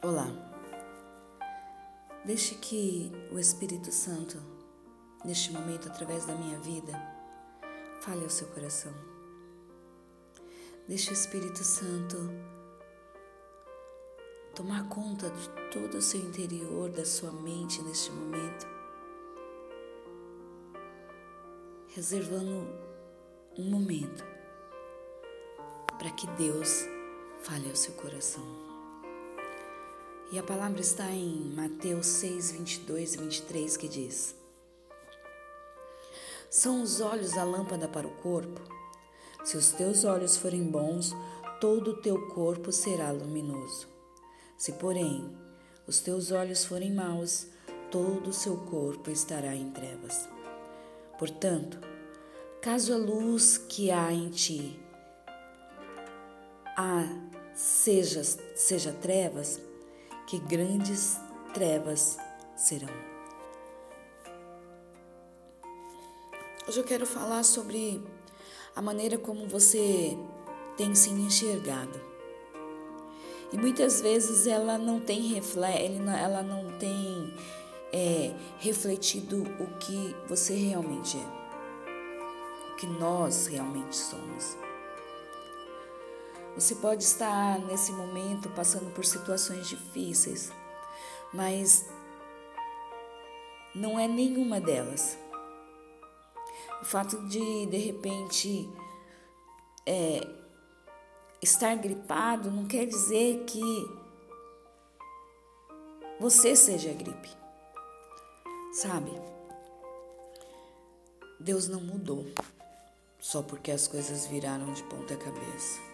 Olá. Deixe que o Espírito Santo, neste momento, através da minha vida, fale ao seu coração. Deixe o Espírito Santo tomar conta de todo o seu interior, da sua mente neste momento, reservando um momento para que Deus fale ao seu coração. E a palavra está em Mateus 6, 22 e 23, que diz: São os olhos a lâmpada para o corpo. Se os teus olhos forem bons, todo o teu corpo será luminoso. Se, porém, os teus olhos forem maus, todo o seu corpo estará em trevas. Portanto, caso a luz que há em ti há, seja, seja trevas, que grandes trevas serão. Hoje eu quero falar sobre a maneira como você tem se enxergado. E muitas vezes ela não tem ela não tem é, refletido o que você realmente é, o que nós realmente somos. Você pode estar nesse momento passando por situações difíceis, mas não é nenhuma delas. O fato de, de repente, é, estar gripado não quer dizer que você seja gripe. Sabe? Deus não mudou só porque as coisas viraram de ponta cabeça.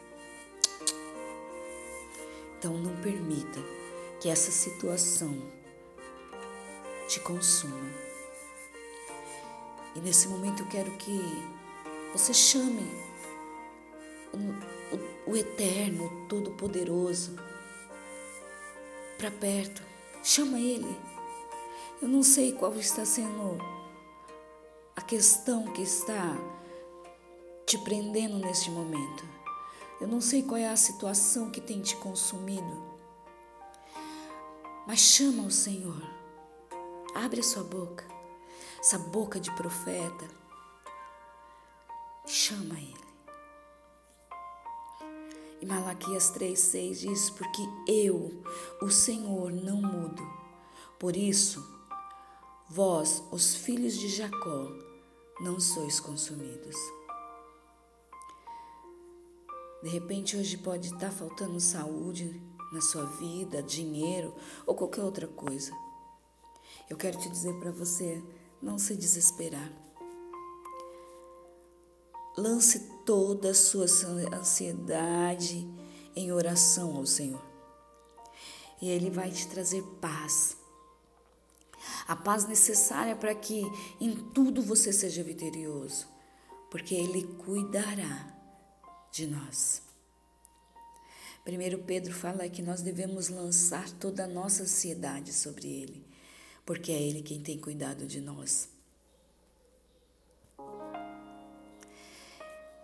Então não permita que essa situação te consuma. E nesse momento eu quero que você chame o, o, o Eterno, Todo-Poderoso, para perto. Chama Ele. Eu não sei qual está sendo a questão que está te prendendo neste momento. Eu não sei qual é a situação que tem te consumido, mas chama o Senhor. Abre a sua boca, essa boca de profeta. Chama Ele. E Malaquias 3,6 diz: Porque eu, o Senhor, não mudo. Por isso, vós, os filhos de Jacó, não sois consumidos. De repente, hoje pode estar faltando saúde na sua vida, dinheiro ou qualquer outra coisa. Eu quero te dizer para você não se desesperar. Lance toda a sua ansiedade em oração ao Senhor. E Ele vai te trazer paz. A paz necessária para que em tudo você seja vitorioso, porque Ele cuidará de nós. Primeiro Pedro fala que nós devemos lançar toda a nossa ansiedade sobre ele, porque é ele quem tem cuidado de nós.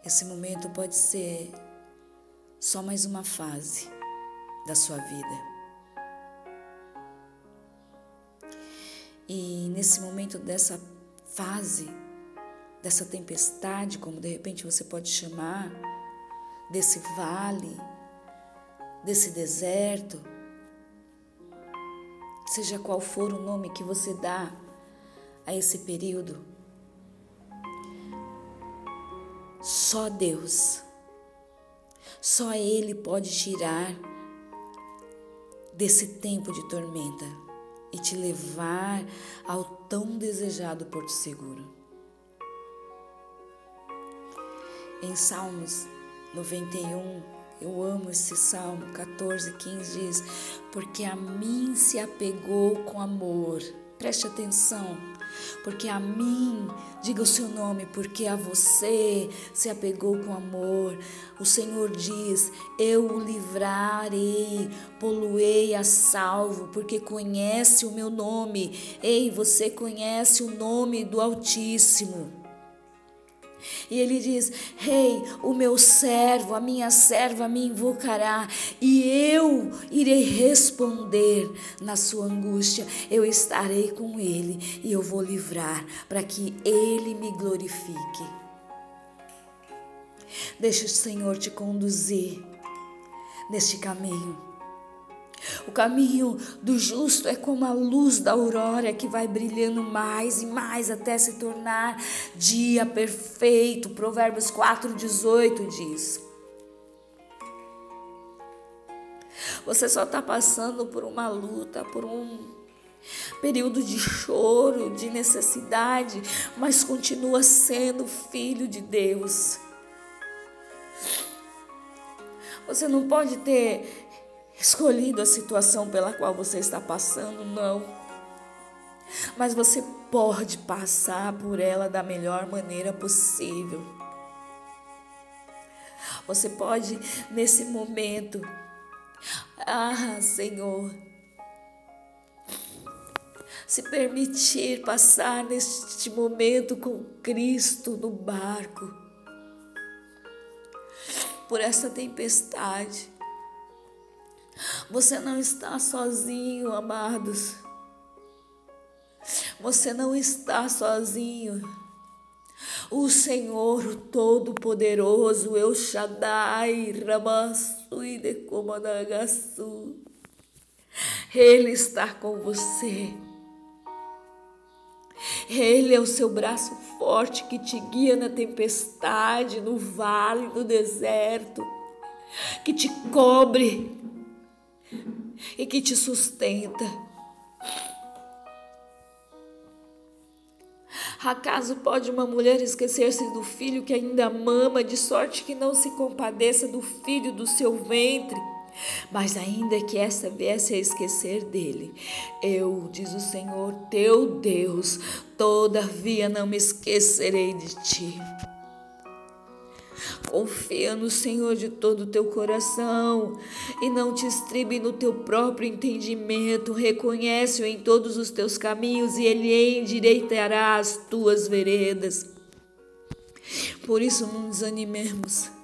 Esse momento pode ser só mais uma fase da sua vida. E nesse momento dessa fase, dessa tempestade, como de repente você pode chamar, desse vale, desse deserto, seja qual for o nome que você dá a esse período, só Deus, só Ele pode tirar desse tempo de tormenta e te levar ao tão desejado porto seguro. Em Salmos 91, eu amo esse Salmo 14, 15 diz: Porque a mim se apegou com amor. Preste atenção, porque a mim, diga o seu nome, porque a você se apegou com amor. O Senhor diz: Eu o livrarei, poluei a salvo, porque conhece o meu nome. Ei, você conhece o nome do Altíssimo. E ele diz: Rei, hey, o meu servo, a minha serva me invocará, e eu irei responder na sua angústia. Eu estarei com ele e eu vou livrar para que ele me glorifique. Deixa o Senhor te conduzir neste caminho. O caminho do justo é como a luz da aurora que vai brilhando mais e mais até se tornar dia perfeito. Provérbios 4,18 diz. Você só está passando por uma luta, por um período de choro, de necessidade, mas continua sendo filho de Deus. Você não pode ter escolhido a situação pela qual você está passando, não. Mas você pode passar por ela da melhor maneira possível. Você pode, nesse momento, ah, Senhor, se permitir passar neste momento com Cristo no barco, por essa tempestade você não está sozinho, amados. Você não está sozinho. O Senhor, Todo-Poderoso, El Shaddai, Ramassu e Decomanagasu, Ele está com você. Ele é o seu braço forte que te guia na tempestade, no vale, no deserto, que te cobre e que te sustenta. Acaso pode uma mulher esquecer-se do filho que ainda mama, de sorte que não se compadeça do filho do seu ventre? Mas ainda que essa viesse a esquecer dele, eu, diz o Senhor teu Deus, todavia não me esquecerei de ti. Confia no Senhor de todo o teu coração e não te estribe no teu próprio entendimento. Reconhece-o em todos os teus caminhos e ele endireitará as tuas veredas. Por isso não desanimemos.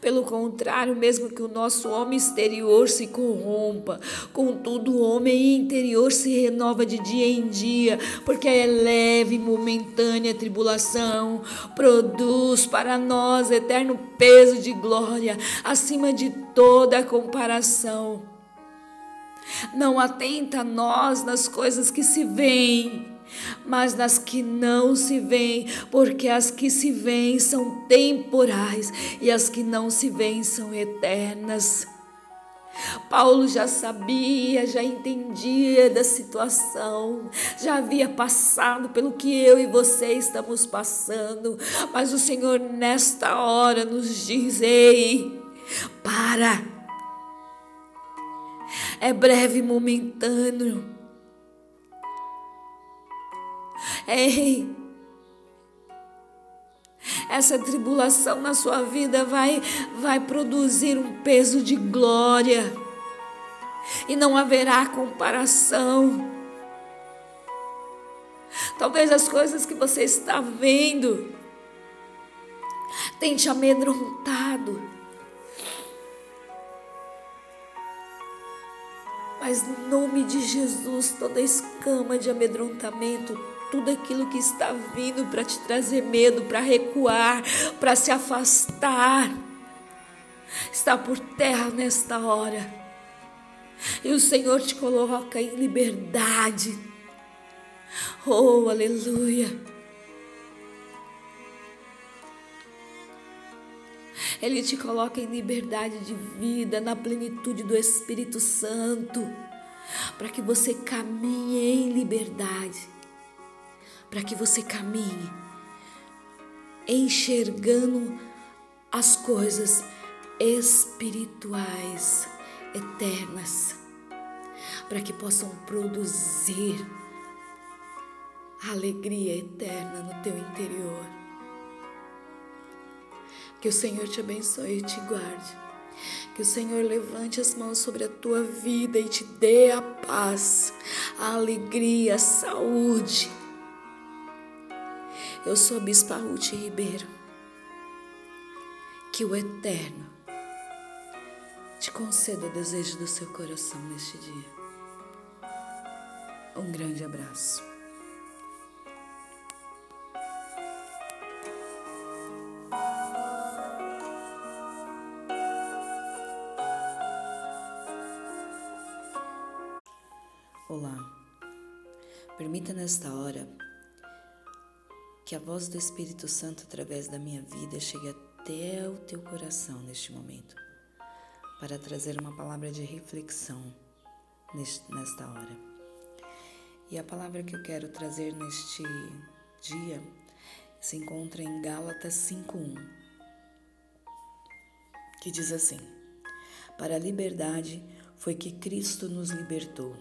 Pelo contrário, mesmo que o nosso homem exterior se corrompa, contudo o homem interior se renova de dia em dia, porque é leve e momentânea tribulação produz para nós eterno peso de glória, acima de toda comparação. Não atenta a nós nas coisas que se veem, mas nas que não se veem, porque as que se veem são temporais e as que não se veem são eternas. Paulo já sabia, já entendia da situação, já havia passado pelo que eu e você estamos passando, mas o Senhor nesta hora nos diz: ei, para, é breve momentâneo, Ei, essa tribulação na sua vida vai vai produzir um peso de glória. E não haverá comparação. Talvez as coisas que você está vendo tenham te amedrontado. Mas no nome de Jesus, toda escama de amedrontamento, tudo aquilo que está vindo para te trazer medo, para recuar, para se afastar, está por terra nesta hora. E o Senhor te coloca em liberdade. Oh, aleluia. Ele te coloca em liberdade de vida, na plenitude do Espírito Santo, para que você caminhe em liberdade para que você caminhe enxergando as coisas espirituais, eternas, para que possam produzir alegria eterna no teu interior. Que o Senhor te abençoe e te guarde. Que o Senhor levante as mãos sobre a tua vida e te dê a paz, a alegria, a saúde Eu sou a Bispa Ruth Ribeiro. Que o Eterno te conceda o desejo do seu coração neste dia. Um grande abraço. Olá, permita nesta hora que a voz do Espírito Santo através da minha vida chegue até o teu coração neste momento, para trazer uma palavra de reflexão nesta hora. E a palavra que eu quero trazer neste dia se encontra em Gálatas 5:1, que diz assim: Para a liberdade foi que Cristo nos libertou.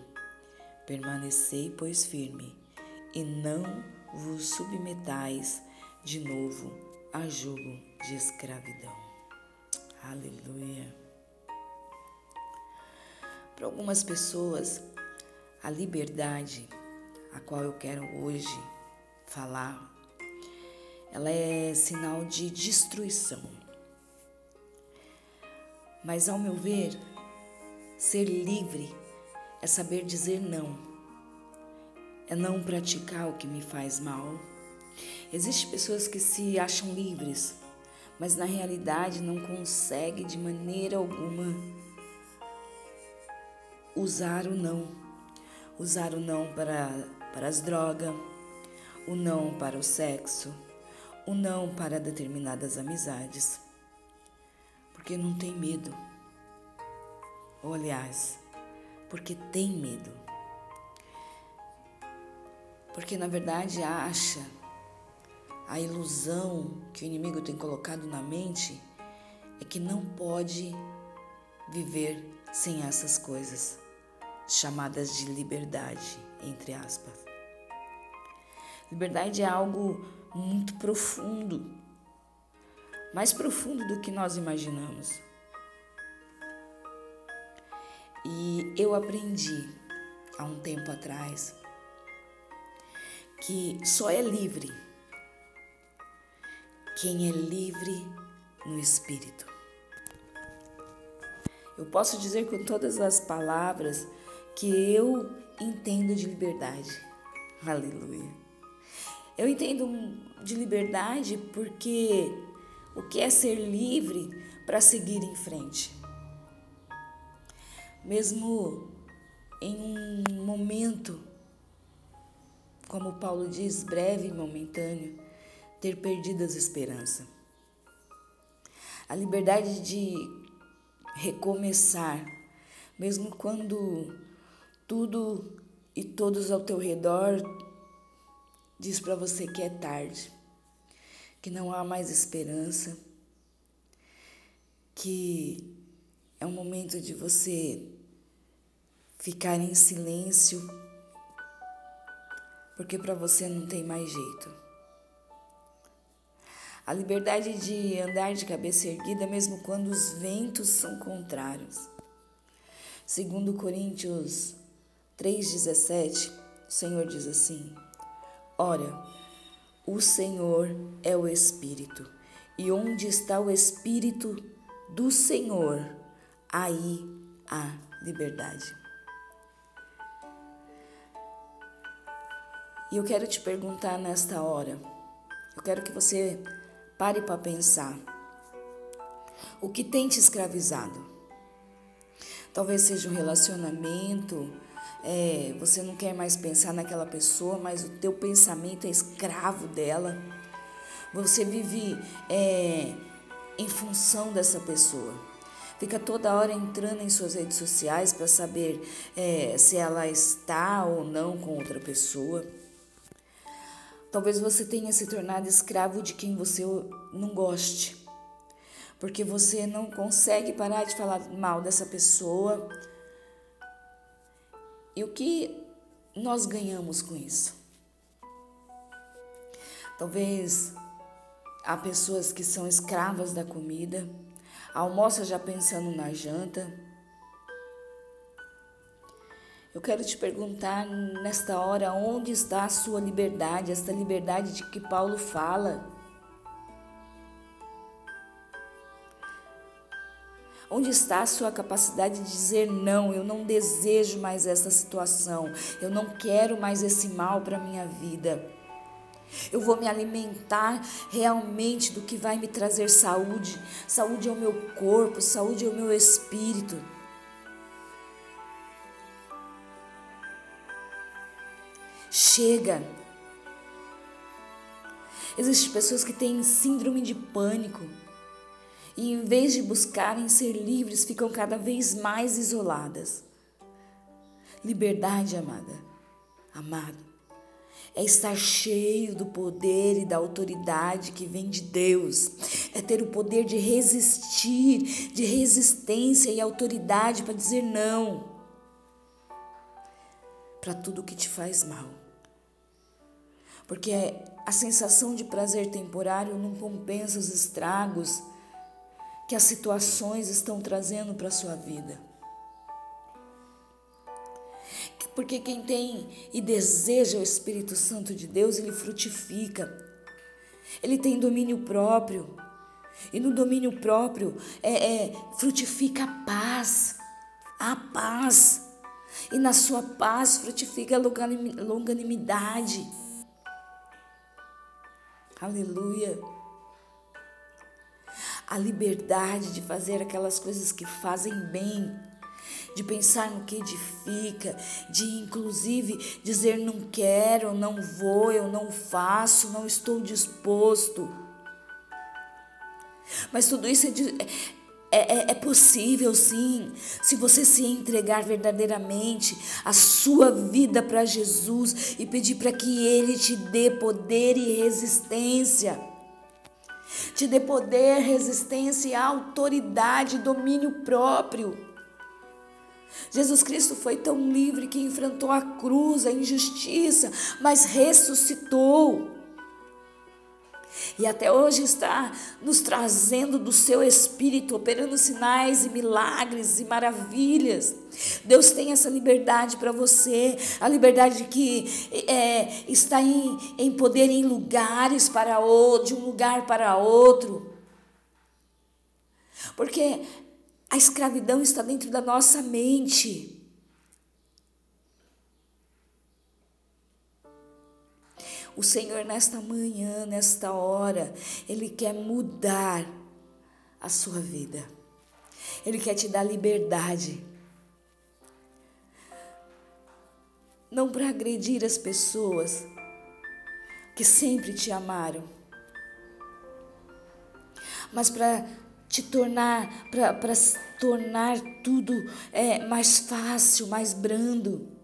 Permanecei, pois, firme, e não vos submetais de novo a jugo de escravidão. Aleluia. Para algumas pessoas, a liberdade a qual eu quero hoje falar, ela é sinal de destruição. Mas ao meu ver, ser livre é saber dizer não é não praticar o que me faz mal. Existem pessoas que se acham livres, mas na realidade não conseguem de maneira alguma usar o não. Usar o não para, para as drogas, o não para o sexo, o não para determinadas amizades. Porque não tem medo. Ou, aliás, porque tem medo porque na verdade acha a ilusão que o inimigo tem colocado na mente é que não pode viver sem essas coisas chamadas de liberdade, entre aspas. Liberdade é algo muito profundo, mais profundo do que nós imaginamos. E eu aprendi há um tempo atrás que só é livre quem é livre no espírito. Eu posso dizer com todas as palavras que eu entendo de liberdade. Aleluia. Eu entendo de liberdade porque o que é ser livre para seguir em frente. Mesmo em um momento como Paulo diz, breve e momentâneo, ter perdido as esperanças. A liberdade de recomeçar, mesmo quando tudo e todos ao teu redor diz para você que é tarde, que não há mais esperança, que é um momento de você ficar em silêncio porque para você não tem mais jeito. A liberdade de andar de cabeça erguida mesmo quando os ventos são contrários. Segundo Coríntios 3:17, o Senhor diz assim: Ora, o Senhor é o Espírito, e onde está o Espírito do Senhor, aí há liberdade. E eu quero te perguntar nesta hora, eu quero que você pare para pensar. O que tem te escravizado? Talvez seja um relacionamento, é, você não quer mais pensar naquela pessoa, mas o teu pensamento é escravo dela. Você vive é, em função dessa pessoa. Fica toda hora entrando em suas redes sociais para saber é, se ela está ou não com outra pessoa. Talvez você tenha se tornado escravo de quem você não goste, porque você não consegue parar de falar mal dessa pessoa. E o que nós ganhamos com isso? Talvez há pessoas que são escravas da comida, almoça já pensando na janta. Eu quero te perguntar nesta hora onde está a sua liberdade, esta liberdade de que Paulo fala. Onde está a sua capacidade de dizer não? Eu não desejo mais essa situação. Eu não quero mais esse mal para minha vida. Eu vou me alimentar realmente do que vai me trazer saúde. Saúde ao meu corpo, saúde ao meu espírito. Chega. Existem pessoas que têm síndrome de pânico e, em vez de buscarem ser livres, ficam cada vez mais isoladas. Liberdade, amada, amado, é estar cheio do poder e da autoridade que vem de Deus, é ter o poder de resistir, de resistência e autoridade para dizer não para tudo que te faz mal. Porque a sensação de prazer temporário não compensa os estragos que as situações estão trazendo para a sua vida. Porque quem tem e deseja o Espírito Santo de Deus, ele frutifica. Ele tem domínio próprio. E no domínio próprio é, é frutifica a paz. A paz. E na sua paz frutifica a longanimidade. Aleluia. A liberdade de fazer aquelas coisas que fazem bem, de pensar no que edifica, de inclusive dizer não quero, não vou, eu não faço, não estou disposto. Mas tudo isso é, é, é, é, possível sim, se você se entregar verdadeiramente a sua vida para Jesus e pedir para que Ele te dê poder e resistência. Te dê poder, resistência, autoridade, domínio próprio. Jesus Cristo foi tão livre que enfrentou a cruz, a injustiça, mas ressuscitou e até hoje está nos trazendo do seu espírito, operando sinais e milagres e maravilhas. Deus tem essa liberdade para você, a liberdade que é, está em, em poder em lugares para outro, de um lugar para outro. Porque a escravidão está dentro da nossa mente. O Senhor, nesta manhã, nesta hora, Ele quer mudar a sua vida. Ele quer te dar liberdade. Não para agredir as pessoas que sempre te amaram, mas para te tornar, para tornar tudo é, mais fácil, mais brando.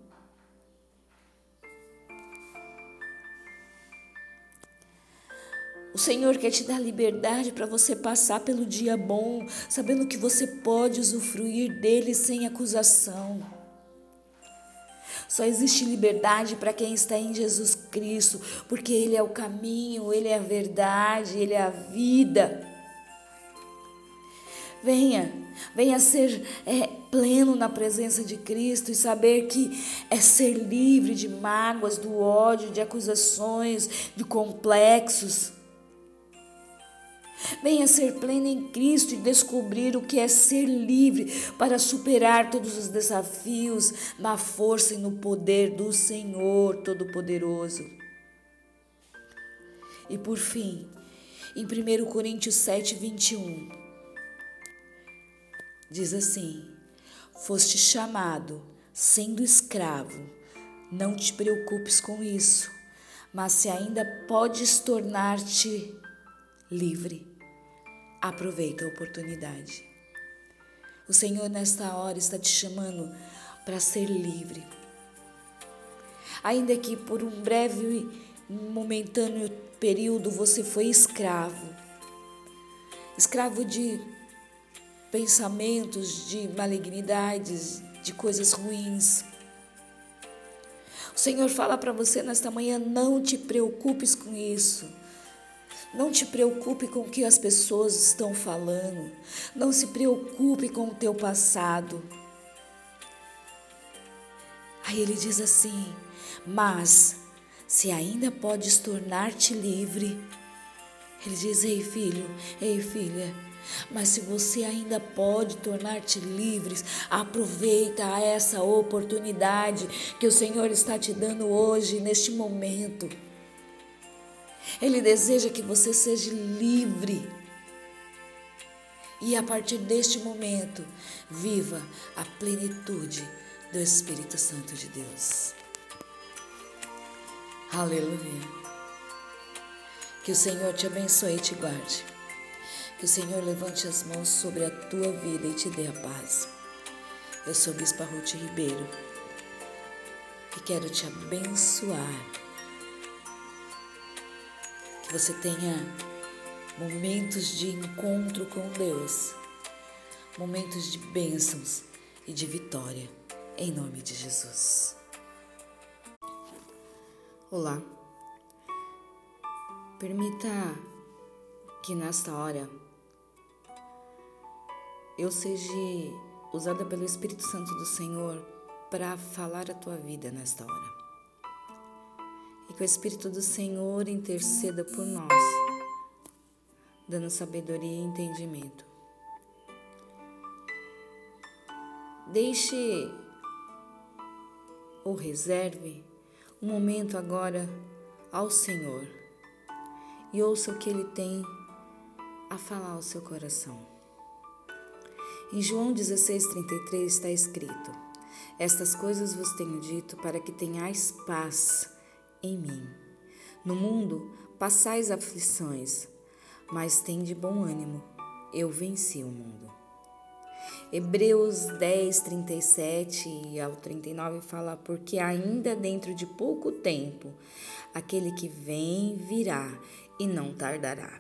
O Senhor quer te dar liberdade para você passar pelo dia bom, sabendo que você pode usufruir dele sem acusação. Só existe liberdade para quem está em Jesus Cristo, porque Ele é o caminho, Ele é a verdade, Ele é a vida. Venha, venha ser é, pleno na presença de Cristo e saber que é ser livre de mágoas, do ódio, de acusações, de complexos. Venha ser plena em Cristo e descobrir o que é ser livre para superar todos os desafios na força e no poder do Senhor Todo-Poderoso. E por fim, em 1 Coríntios 7, 21, diz assim: Foste chamado, sendo escravo, não te preocupes com isso, mas se ainda podes tornar-te livre. Aproveita a oportunidade. O Senhor, nesta hora, está te chamando para ser livre. Ainda que por um breve, momentâneo período você foi escravo escravo de pensamentos, de malignidades, de coisas ruins. O Senhor fala para você nesta manhã: não te preocupes com isso. Não te preocupe com o que as pessoas estão falando. Não se preocupe com o teu passado. Aí ele diz assim: Mas se ainda podes tornar-te livre, ele diz: Ei, filho, ei, filha, mas se você ainda pode tornar-te livres, aproveita essa oportunidade que o Senhor está te dando hoje, neste momento. Ele deseja que você seja livre. E a partir deste momento, viva a plenitude do Espírito Santo de Deus. Aleluia. Que o Senhor te abençoe e te guarde. Que o Senhor levante as mãos sobre a tua vida e te dê a paz. Eu sou Bispa Ruth Ribeiro e quero te abençoar. Que você tenha momentos de encontro com Deus, momentos de bênçãos e de vitória, em nome de Jesus. Olá. Permita que nesta hora eu seja usada pelo Espírito Santo do Senhor para falar a tua vida nesta hora. Que o Espírito do Senhor interceda por nós, dando sabedoria e entendimento. Deixe ou reserve um momento agora ao Senhor e ouça o que Ele tem a falar ao seu coração. Em João 16,33 está escrito: Estas coisas vos tenho dito para que tenhais paz em mim. No mundo passais aflições, mas tende bom ânimo, eu venci o mundo. Hebreus 10, 37 ao 39 fala: Porque ainda dentro de pouco tempo aquele que vem virá e não tardará.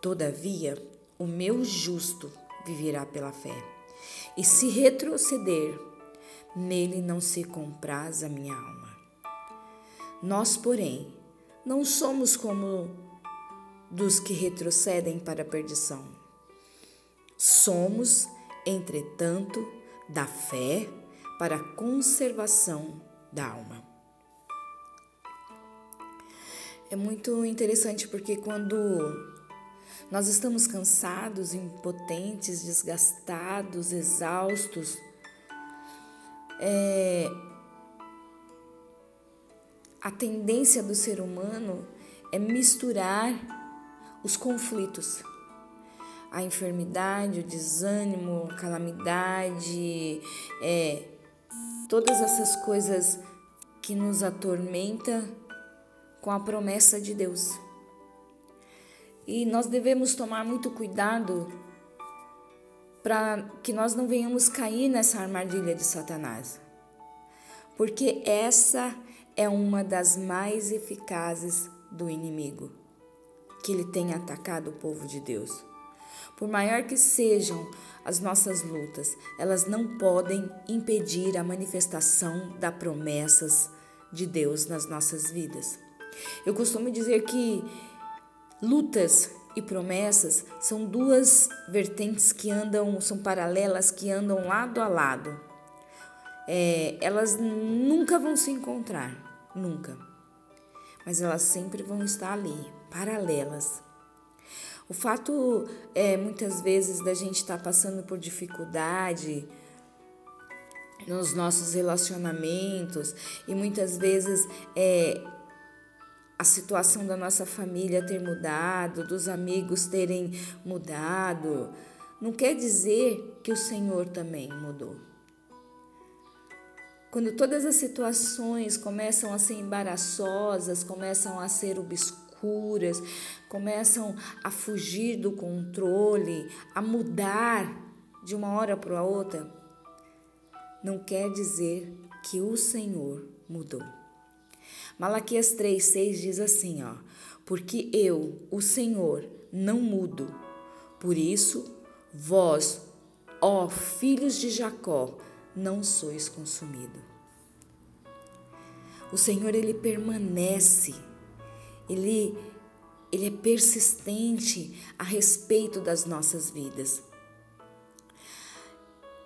Todavia, o meu justo viverá pela fé. E se retroceder, nele não se compraz a minha alma. Nós, porém, não somos como dos que retrocedem para a perdição. Somos, entretanto, da fé para a conservação da alma. É muito interessante porque quando nós estamos cansados, impotentes, desgastados, exaustos, é, a tendência do ser humano é misturar os conflitos. A enfermidade, o desânimo, a calamidade, é, todas essas coisas que nos atormentam com a promessa de Deus. E nós devemos tomar muito cuidado para que nós não venhamos cair nessa armadilha de Satanás. Porque essa é uma das mais eficazes do inimigo, que ele tem atacado o povo de Deus. Por maior que sejam as nossas lutas, elas não podem impedir a manifestação das promessas de Deus nas nossas vidas. Eu costumo dizer que lutas e promessas são duas vertentes que andam, são paralelas, que andam lado a lado. É, elas nunca vão se encontrar, nunca. Mas elas sempre vão estar ali, paralelas. O fato é muitas vezes da gente estar tá passando por dificuldade nos nossos relacionamentos e muitas vezes é, a situação da nossa família ter mudado, dos amigos terem mudado, não quer dizer que o Senhor também mudou. Quando todas as situações começam a ser embaraçosas, começam a ser obscuras, começam a fugir do controle, a mudar de uma hora para outra, não quer dizer que o Senhor mudou. Malaquias 3,6 diz assim: ó, Porque eu, o Senhor, não mudo. Por isso, vós, ó filhos de Jacó, não sois consumido. O Senhor, ele permanece, ele, ele é persistente a respeito das nossas vidas.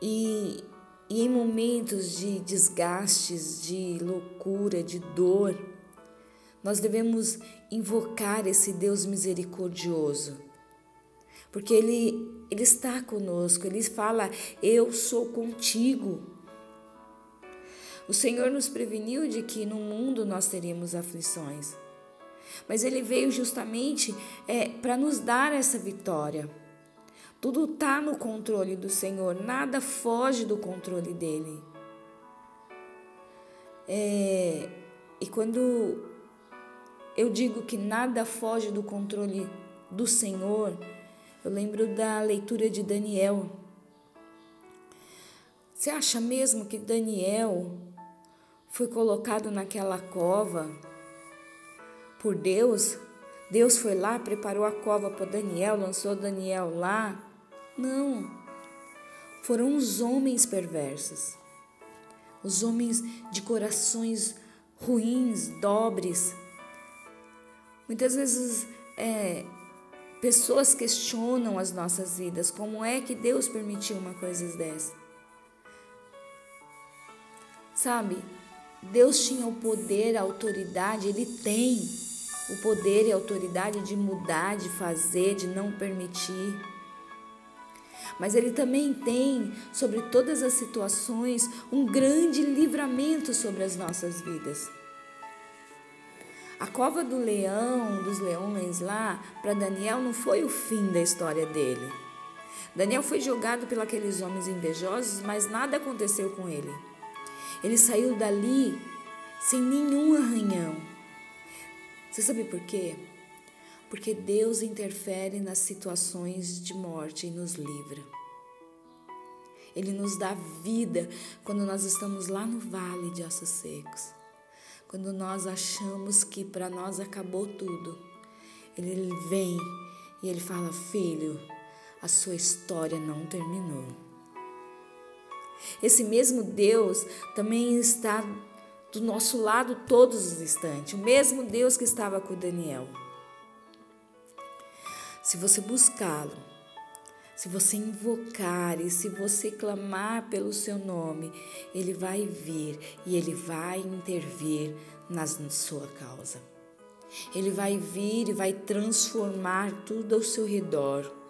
E, E em momentos de desgastes, de loucura, de dor, nós devemos invocar esse Deus misericordioso. Porque ele, ele está conosco, ele fala: Eu sou contigo. O Senhor nos preveniu de que no mundo nós teríamos aflições, mas Ele veio justamente é, para nos dar essa vitória. Tudo está no controle do Senhor, nada foge do controle dele. É, e quando eu digo que nada foge do controle do Senhor, eu lembro da leitura de Daniel. Você acha mesmo que Daniel foi colocado naquela cova por Deus? Deus foi lá, preparou a cova para Daniel, lançou Daniel lá? Não. Foram os homens perversos, os homens de corações ruins, dobres. Muitas vezes é, pessoas questionam as nossas vidas. Como é que Deus permitiu uma coisa dessa? Sabe, Deus tinha o poder, a autoridade, Ele tem o poder e a autoridade de mudar, de fazer, de não permitir mas Ele também tem sobre todas as situações um grande livramento sobre as nossas vidas. A cova do leão, dos leões lá, para Daniel não foi o fim da história dele. Daniel foi jogado pelos homens invejosos, mas nada aconteceu com ele. Ele saiu dali sem nenhum arranhão. Você sabe por quê? porque Deus interfere nas situações de morte e nos livra. Ele nos dá vida quando nós estamos lá no vale de ossos secos. Quando nós achamos que para nós acabou tudo. Ele vem e ele fala: Filho, a sua história não terminou. Esse mesmo Deus também está do nosso lado todos os instantes. O mesmo Deus que estava com Daniel. Se você buscá-lo, se você invocar e se você clamar pelo seu nome, ele vai vir e ele vai intervir na sua causa. Ele vai vir e vai transformar tudo ao seu redor.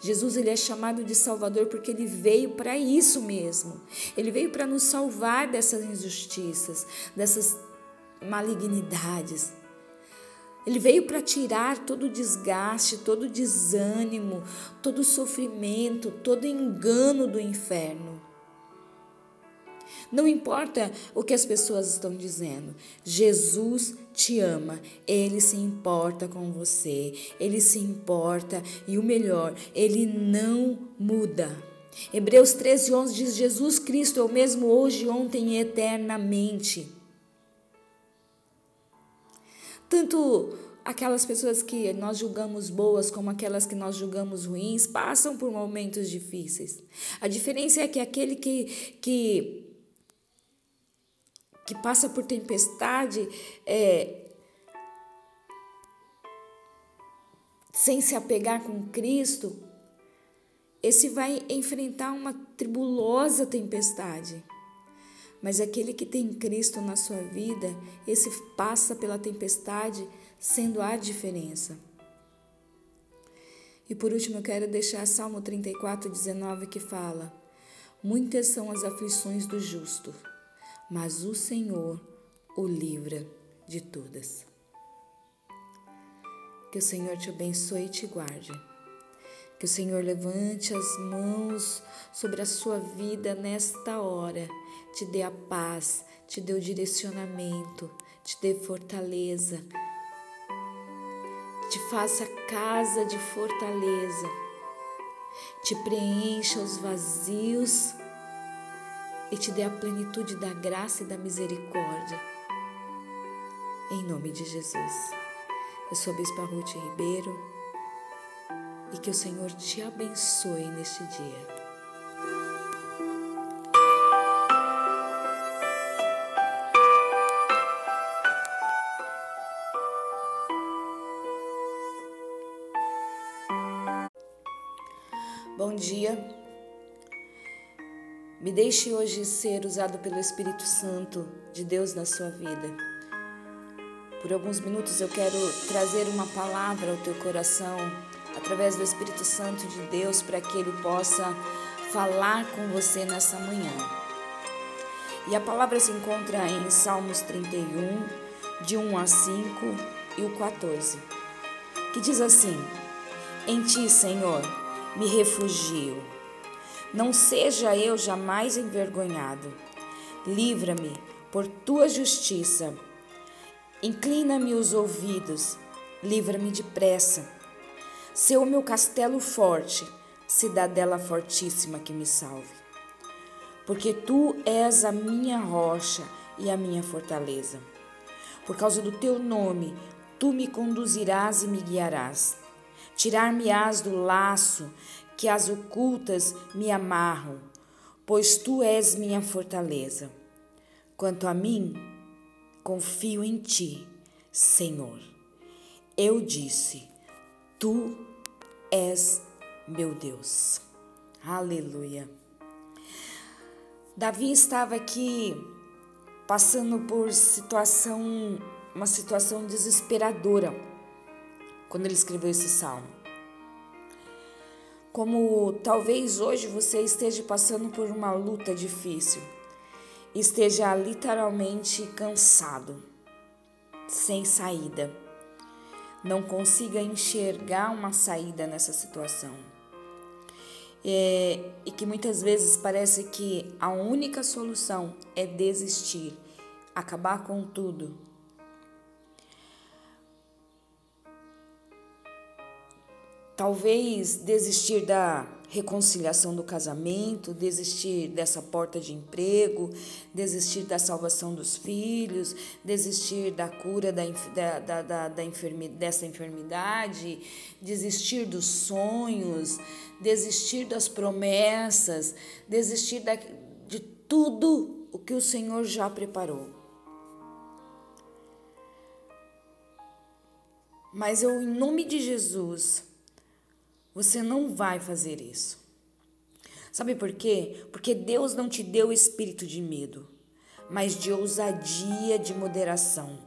Jesus ele é chamado de Salvador porque ele veio para isso mesmo. Ele veio para nos salvar dessas injustiças, dessas malignidades. Ele veio para tirar todo o desgaste, todo o desânimo, todo o sofrimento, todo o engano do inferno. Não importa o que as pessoas estão dizendo, Jesus te ama, ele se importa com você, ele se importa e o melhor, ele não muda. Hebreus 13, 11 diz: Jesus Cristo é o mesmo hoje, ontem e eternamente. Tanto aquelas pessoas que nós julgamos boas como aquelas que nós julgamos ruins passam por momentos difíceis. A diferença é que aquele que, que, que passa por tempestade é, sem se apegar com Cristo, esse vai enfrentar uma tribulosa tempestade. Mas aquele que tem Cristo na sua vida, esse passa pela tempestade sendo a diferença. E por último, eu quero deixar Salmo 34, 19 que fala: Muitas são as aflições do justo, mas o Senhor o livra de todas. Que o Senhor te abençoe e te guarde. Que o Senhor levante as mãos sobre a sua vida nesta hora, te dê a paz, te dê o direcionamento, te dê fortaleza, te faça casa de fortaleza, te preencha os vazios e te dê a plenitude da graça e da misericórdia. Em nome de Jesus. Eu sou a Bispa Ruth Ribeiro e que o Senhor te abençoe neste dia. Me deixe hoje ser usado pelo Espírito Santo de Deus na sua vida. Por alguns minutos eu quero trazer uma palavra ao teu coração através do Espírito Santo de Deus para que ele possa falar com você nessa manhã. E a palavra se encontra em Salmos 31, de 1 a 5 e o 14, que diz assim: Em ti, Senhor, me refugio. Não seja eu jamais envergonhado. Livra-me por tua justiça. Inclina-me os ouvidos. Livra-me depressa. Seu meu castelo forte, cidadela fortíssima que me salve. Porque tu és a minha rocha e a minha fortaleza. Por causa do teu nome, tu me conduzirás e me guiarás. Tirar-me-ás do laço que as ocultas me amarram, pois tu és minha fortaleza. Quanto a mim, confio em ti, Senhor. Eu disse: Tu és meu Deus. Aleluia. Davi estava aqui passando por situação, uma situação desesperadora quando ele escreveu esse salmo. Como talvez hoje você esteja passando por uma luta difícil, esteja literalmente cansado, sem saída, não consiga enxergar uma saída nessa situação. É, e que muitas vezes parece que a única solução é desistir, acabar com tudo, Talvez desistir da reconciliação do casamento, desistir dessa porta de emprego, desistir da salvação dos filhos, desistir da cura da, da, da, da enfermi, dessa enfermidade, desistir dos sonhos, desistir das promessas, desistir da, de tudo o que o Senhor já preparou. Mas eu, em nome de Jesus, você não vai fazer isso. Sabe por quê? Porque Deus não te deu espírito de medo, mas de ousadia, de moderação.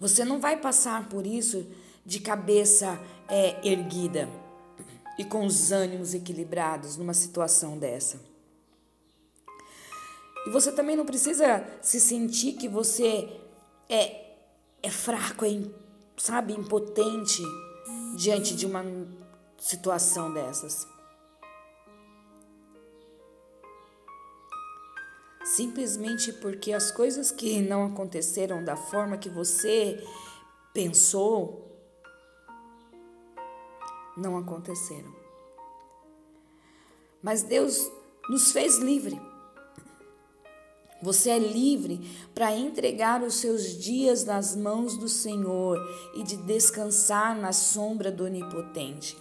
Você não vai passar por isso de cabeça é, erguida e com os ânimos equilibrados numa situação dessa. E você também não precisa se sentir que você é, é fraco, é, sabe, impotente diante de uma situação dessas. Simplesmente porque as coisas que não aconteceram da forma que você pensou não aconteceram. Mas Deus nos fez livre. Você é livre para entregar os seus dias nas mãos do Senhor e de descansar na sombra do Onipotente.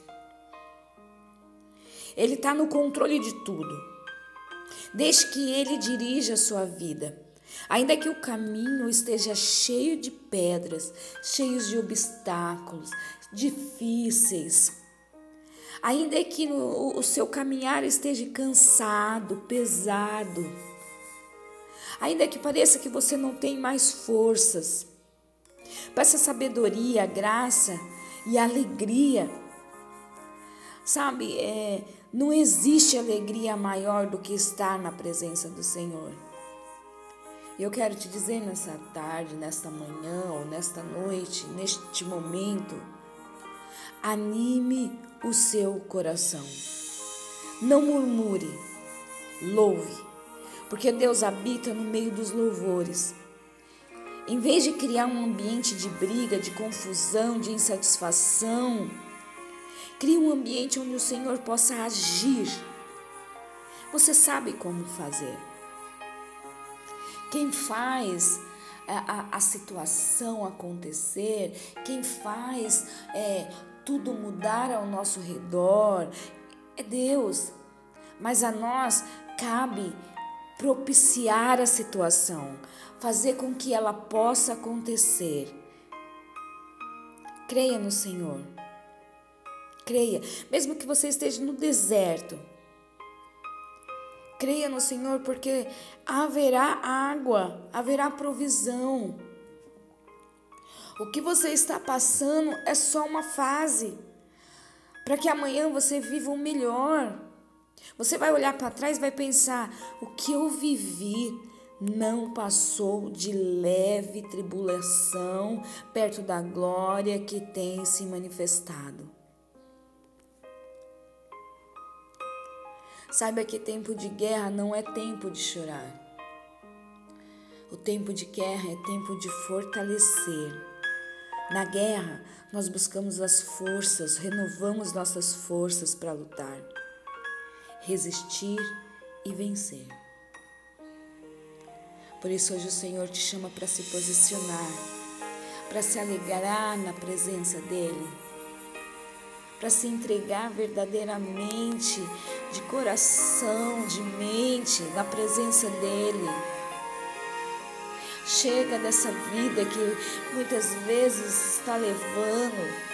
Ele está no controle de tudo. Deixe que Ele dirija a sua vida. Ainda que o caminho esteja cheio de pedras, cheios de obstáculos, difíceis, ainda que o seu caminhar esteja cansado, pesado, ainda que pareça que você não tem mais forças. Peça sabedoria, graça e alegria. Sabe, é, não existe alegria maior do que estar na presença do Senhor. Eu quero te dizer nessa tarde, nesta manhã ou nesta noite, neste momento, anime o seu coração. Não murmure, louve porque Deus habita no meio dos louvores. Em vez de criar um ambiente de briga, de confusão, de insatisfação, crie um ambiente onde o Senhor possa agir. Você sabe como fazer. Quem faz a, a, a situação acontecer, quem faz é, tudo mudar ao nosso redor, é Deus. Mas a nós cabe propiciar a situação, fazer com que ela possa acontecer. Creia no Senhor. Creia, mesmo que você esteja no deserto. Creia no Senhor, porque haverá água, haverá provisão. O que você está passando é só uma fase, para que amanhã você viva o melhor. Você vai olhar para trás e vai pensar: o que eu vivi não passou de leve tribulação perto da glória que tem se manifestado. Saiba que tempo de guerra não é tempo de chorar. O tempo de guerra é tempo de fortalecer. Na guerra, nós buscamos as forças, renovamos nossas forças para lutar, resistir e vencer. Por isso, hoje o Senhor te chama para se posicionar, para se alegrar na presença dEle para se entregar verdadeiramente, de coração, de mente, na presença dEle. Chega dessa vida que muitas vezes está levando.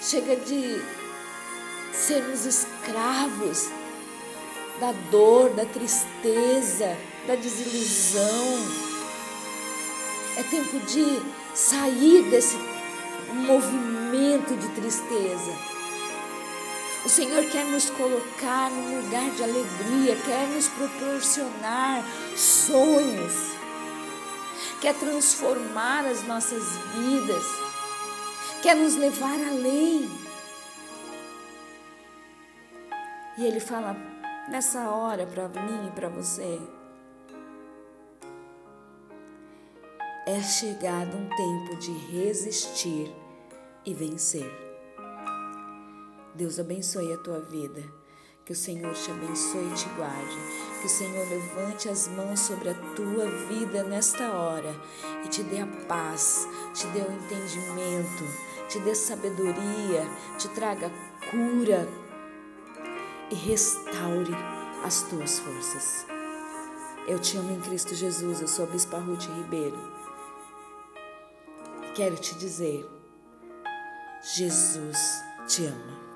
Chega de sermos escravos da dor, da tristeza, da desilusão. É tempo de sair desse movimento de tristeza. O Senhor quer nos colocar num lugar de alegria, quer nos proporcionar sonhos, quer transformar as nossas vidas, quer nos levar além. E Ele fala nessa hora para mim e para você: é chegado um tempo de resistir e vencer. Deus abençoe a tua vida. Que o Senhor te abençoe e te guarde. Que o Senhor levante as mãos sobre a tua vida nesta hora e te dê a paz, te dê o entendimento, te dê sabedoria, te traga cura e restaure as tuas forças. Eu te amo em Cristo Jesus, eu sou a Bispa Ruth Ribeiro. Quero te dizer Jesus te ama.